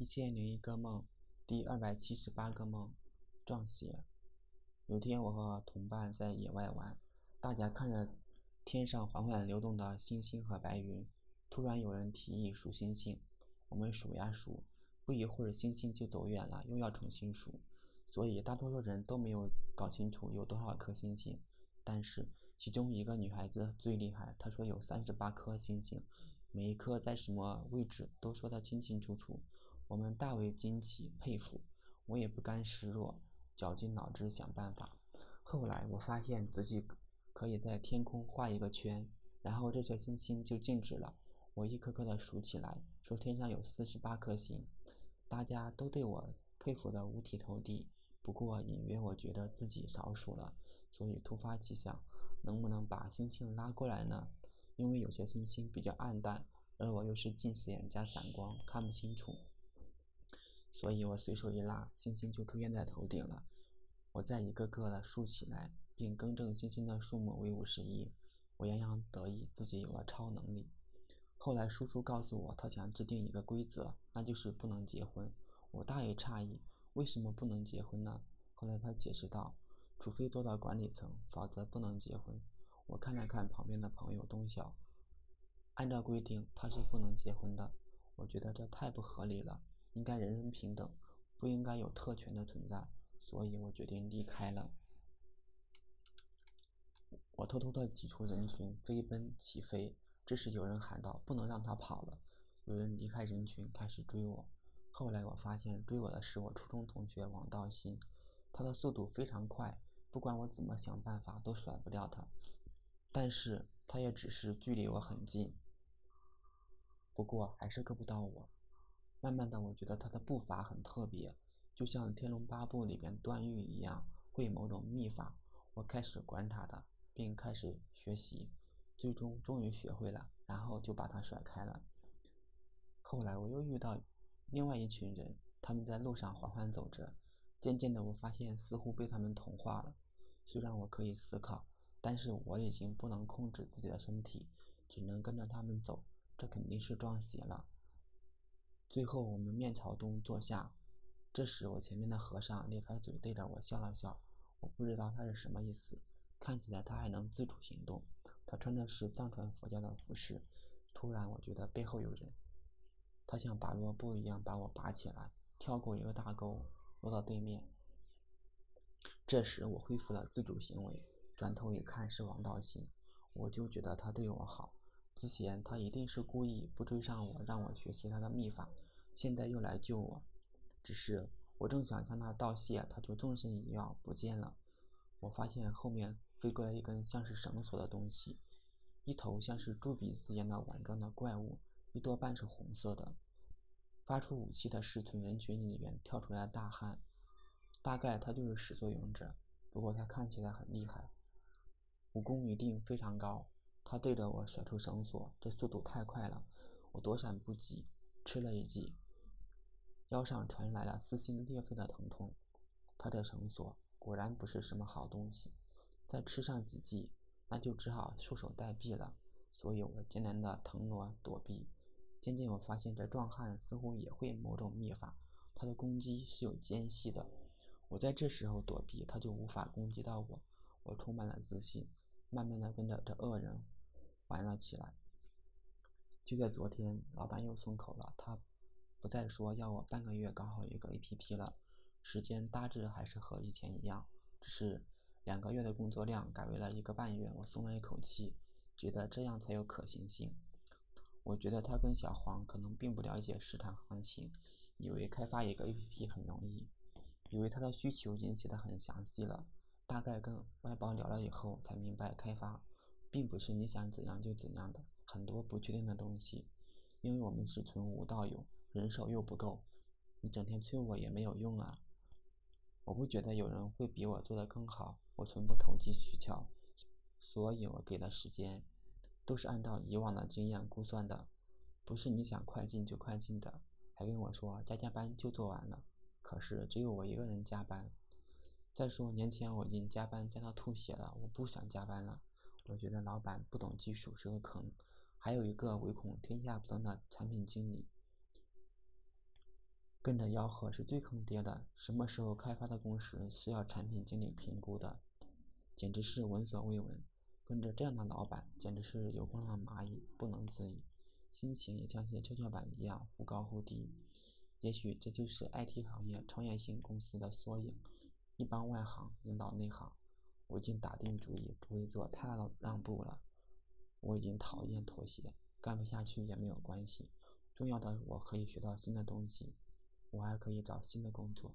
一千零一个梦，第二百七十八个梦，撞邪。有天我和同伴在野外玩，大家看着天上缓缓流动的星星和白云，突然有人提议数星星。我们数呀数，不一会儿星星就走远了，又要重新数。所以大多数人都没有搞清楚有多少颗星星。但是其中一个女孩子最厉害，她说有三十八颗星星，每一颗在什么位置都说得清清楚楚。我们大为惊奇佩服，我也不甘示弱，绞尽脑汁想办法。后来我发现自己可以在天空画一个圈，然后这些星星就静止了。我一颗颗的数起来，说天上有四十八颗星，大家都对我佩服得五体投地。不过隐约我觉得自己少数了，所以突发奇想，能不能把星星拉过来呢？因为有些星星比较暗淡，而我又是近视眼加散光，看不清楚。所以我随手一拉，星星就出现在头顶了。我再一个个的竖起来，并更正星星的数目为五十一。我洋洋得意，自己有了超能力。后来叔叔告诉我，他想制定一个规则，那就是不能结婚。我大为诧异，为什么不能结婚呢？后来他解释道，除非做到管理层，否则不能结婚。我看了看旁边的朋友东晓，按照规定他是不能结婚的。我觉得这太不合理了。应该人人平等，不应该有特权的存在，所以我决定离开了。我偷偷地挤出人群，飞奔起飞。这时有人喊道：“不能让他跑了！”有人离开人群，开始追我。后来我发现，追我的是我初中同学王道新，他的速度非常快，不管我怎么想办法都甩不掉他。但是他也只是距离我很近，不过还是够不到我。慢慢的，我觉得他的步伐很特别，就像《天龙八部》里边段誉一样，会某种秘法。我开始观察他，并开始学习，最终终于学会了，然后就把他甩开了。后来我又遇到另外一群人，他们在路上缓缓走着，渐渐的我发现似乎被他们同化了。虽然我可以思考，但是我已经不能控制自己的身体，只能跟着他们走，这肯定是撞邪了。最后，我们面朝东坐下。这时，我前面的和尚咧开嘴对着我笑了笑。我不知道他是什么意思。看起来他还能自主行动。他穿的是藏传佛教的服饰。突然，我觉得背后有人。他像拔萝卜一样把我拔起来，跳过一个大沟，落到对面。这时，我恢复了自主行为。转头一看，是王道行。我就觉得他对我好。之前他一定是故意不追上我，让我学习他的秘法。现在又来救我，只是我正想向他道谢，他就纵身一跃不见了。我发现后面飞过来一根像是绳索的东西，一头像是猪鼻子一样的碗状的怪物，一多半是红色的。发出武器的是从人群里面跳出来的大汉，大概他就是始作俑者。不过他看起来很厉害，武功一定非常高。他对着我甩出绳索，这速度太快了，我躲闪不及，吃了一记。腰上传来了撕心裂肺的疼痛，他的绳索果然不是什么好东西，再吃上几记，那就只好束手待毙了。所以我艰难地腾挪躲避。渐渐我发现这壮汉似乎也会某种秘法，他的攻击是有间隙的。我在这时候躲避，他就无法攻击到我。我充满了自信，慢慢的跟着这恶人玩了起来。就在昨天，老板又松口了，他。不再说要我半个月搞好一个 APP 了，时间大致还是和以前一样，只是两个月的工作量改为了一个半月。我松了一口气，觉得这样才有可行性。我觉得他跟小黄可能并不了解市场行情，以为开发一个 APP 很容易，以为他的需求已经写得很详细了。大概跟外包聊了以后，才明白开发并不是你想怎样就怎样的，很多不确定的东西。因为我们是从无到有。人手又不够，你整天催我也没有用啊！我不觉得有人会比我做得更好，我从不投机取巧，所以我给的时间都是按照以往的经验估算的，不是你想快进就快进的。还跟我说加加班就做完了，可是只有我一个人加班。再说年前我已经加班加到吐血了，我不想加班了。我觉得老板不懂技术是个坑，还有一个唯恐天下不乱的产品经理。跟着吆喝是最坑爹的。什么时候开发的公司需要产品经理评估的，简直是闻所未闻。跟着这样的老板，简直是油光了蚂蚁，不能自已。心情也像是跷跷板一样忽高忽低。也许这就是 IT 行业创业型公司的缩影。一帮外行领导内行。我已经打定主意不会做太大的让步了。我已经讨厌妥协，干不下去也没有关系。重要的我可以学到新的东西，我还可以找新的工作。